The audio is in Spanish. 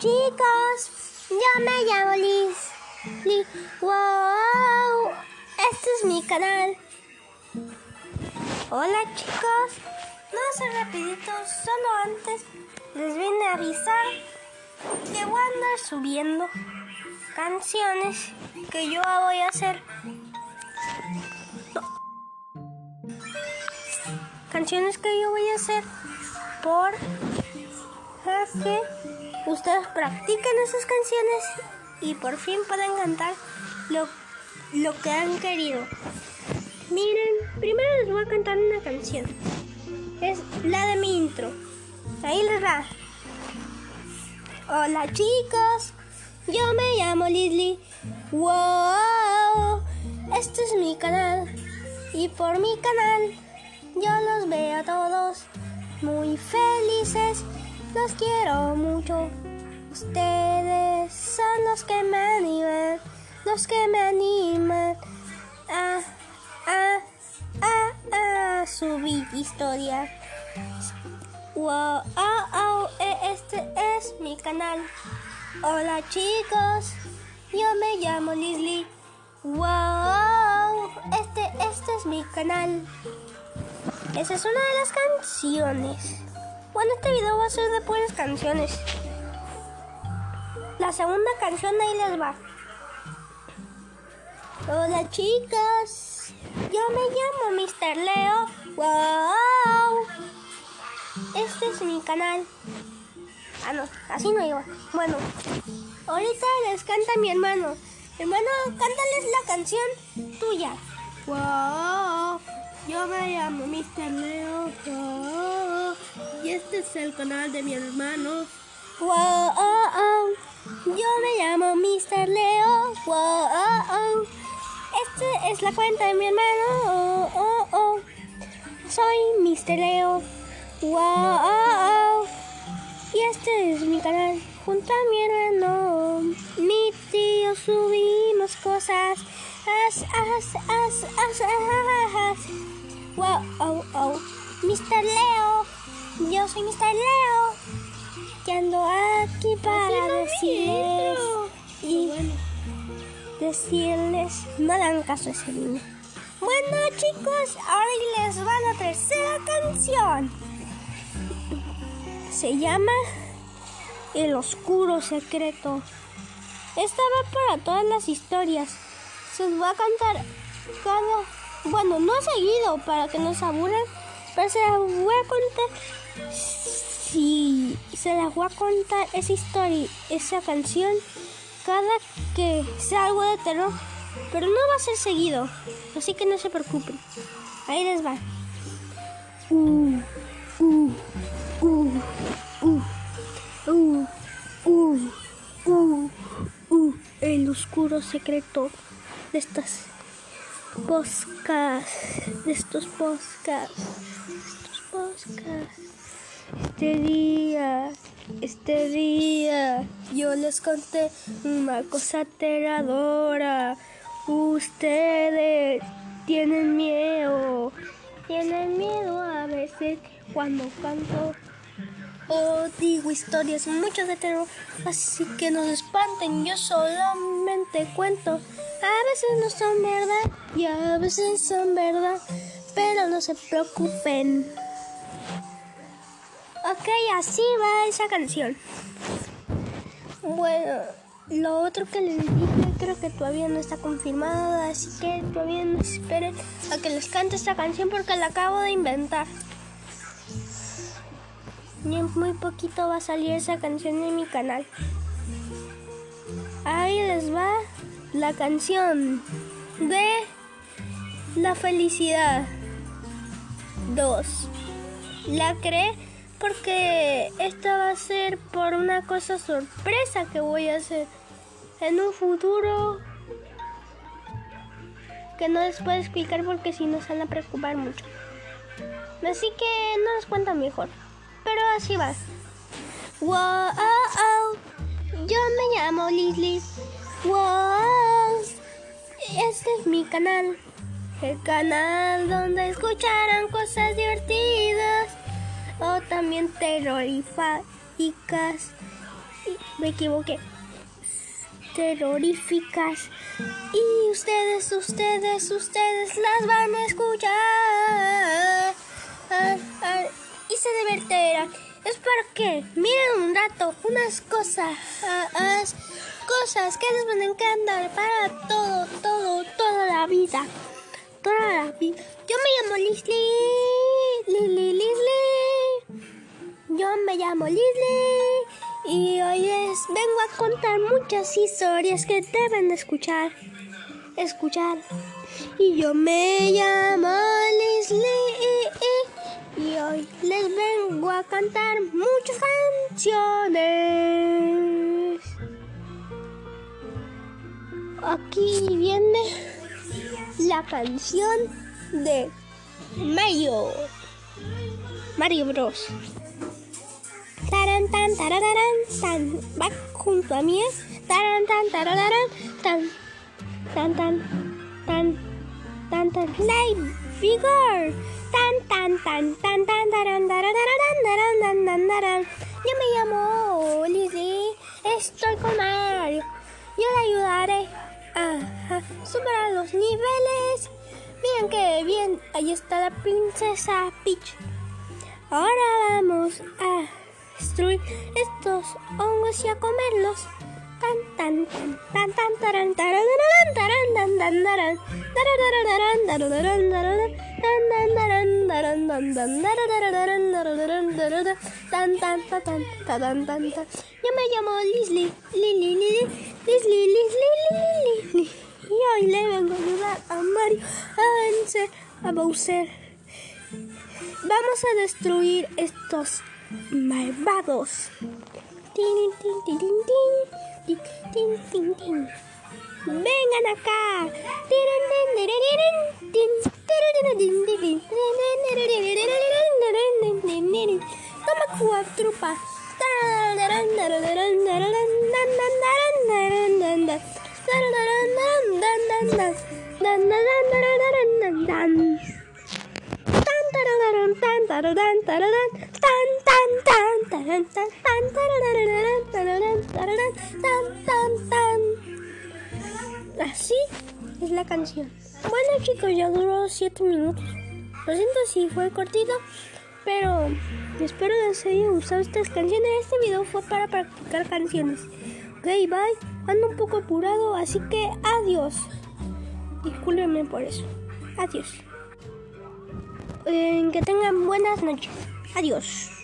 chicos, yo me llamo Liz. Liz. Wow, este es mi canal. Hola chicos, no sé rapidito, solo antes les vine a avisar que voy a andar subiendo canciones que yo voy a hacer. Canciones que yo voy a hacer por que ustedes practiquen esas canciones y por fin puedan cantar lo, lo que han querido. Miren, primero les voy a cantar una canción. Es la de mi intro. Ahí les va. Hola chicos, yo me llamo Lizly. Wow, este es mi canal. Y por mi canal yo los veo a todos muy felices. Los quiero mucho. Ustedes son los que me animan, los que me animan a, a, a, a subir historia. Wow, oh, oh, este es mi canal. Hola chicos, yo me llamo Lizly. Wow, este, este es mi canal. Esa es una de las canciones. Bueno, este video va a ser de puras canciones. La segunda canción ahí les va. Hola chicas, yo me llamo Mr. Leo. Wow. Este es mi canal. Ah, no, así no iba. Bueno, ahorita les canta mi hermano. Hermano, cántales la canción tuya. Wow. Yo me llamo Mr. Leo. Wow. Y este es el canal de mi hermano. Wow. Yo me llamo Mr. Leo. Wow. Este es la cuenta de mi hermano. Oh, oh, Soy Mr. Leo. Wow. Y este es mi canal. Junto a mi hermano, mi tío subimos cosas. As, as, as, as, as, as. Wow, oh, oh. Mr. Leo. Yo soy Mr. Leo. Y ando aquí para decirles y decirles, no dan caso a ese niño. Bueno chicos, ahora les va la tercera canción. Se llama El Oscuro Secreto. Esta va para todas las historias. Se os va a cantar cada... Bueno, no seguido para que no se aburran, pero se las voy a contar si se las voy a contar esa historia, esa canción, cada que sea algo de terror, pero no va a ser seguido, así que no se preocupen. Ahí les va. Uh, uh, uh, uh, uh, uh, uh, uh, el oscuro secreto de estas podcasts, de estos podcasts, de estos podcasts. Este día, este día, yo les conté una cosa aterradora. Ustedes tienen miedo, tienen miedo a veces cuando canto. O digo historias muchas de terror, así que no se espanten, yo solamente cuento. A veces no son verdad y a veces son verdad, pero no se preocupen. Ok, así va esa canción. Bueno, lo otro que les dije creo que todavía no está confirmado, así que todavía no esperen a que les cante esta canción porque la acabo de inventar. Y en muy poquito va a salir esa canción en mi canal. Ahí les va la canción de la felicidad 2. La creé porque esta va a ser por una cosa sorpresa que voy a hacer en un futuro que no les puedo explicar porque si no se van a preocupar mucho. Así que no les cuento mejor. Pero así va. Wow, yo me llamo Lizly. Wow, este es mi canal. El canal donde escucharán cosas divertidas también terroríficas Me equivoqué. Terroríficas. Y ustedes, ustedes, ustedes las van a escuchar. Y se divertirán. Espero que miren un rato unas cosas, cosas que les van a encantar para todo, todo, toda la vida. Toda la vida. Yo me llamo Leslie. Lili, Leslie. Yo me llamo Leslie. Y hoy les vengo a contar muchas historias que deben escuchar. Escuchar. Y yo me llamo Leslie. Y hoy les vengo a cantar muchas canciones. Aquí viene la canción de Mario. Mario Bros. Tan tarararán tan va junto a mí taran tan tarararán tan tan tan tan tan tan light vigor. Tan tan tan tan tan taran tarararán taran tan tan taran yo me llamo Lizzie estoy con Mario. Yo le ayudaré a superar los niveles. Miren que bien ahí está la princesa Peach. Ahora vamos a destruir estos hongos y a comerlos. Tan tan tan tan tan Yo me llamo Leslie, Lili, Lili, y hoy le vengo a ayudar a Mario a vencer a Bowser. Vamos a destruir estos malvados. Vengan acá. Toma cuatro pa. Así es la canción. Bueno chicos, ya duró 7 minutos. Lo siento si fue cortito, pero espero les haya gustado estas canciones. Este video fue para practicar canciones. Ok, bye. Ando un poco apurado, así que adiós. Discúlpenme por eso. Adiós. Eh, que tengan buenas noches. Adiós.